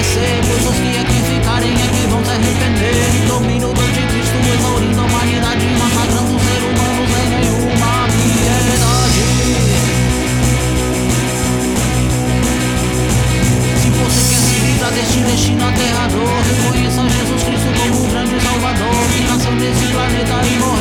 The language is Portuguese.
esquecer, os que aqui ficarem é que vão se arrepender. Domínio do anticristo, exaurindo a humanidade, massacrando os seres humanos sem nenhuma piedade. Se você quer se livrar deste destino aterrador, reconheça Jesus Cristo como o grande salvador que nasceu nesse planeta e morreu.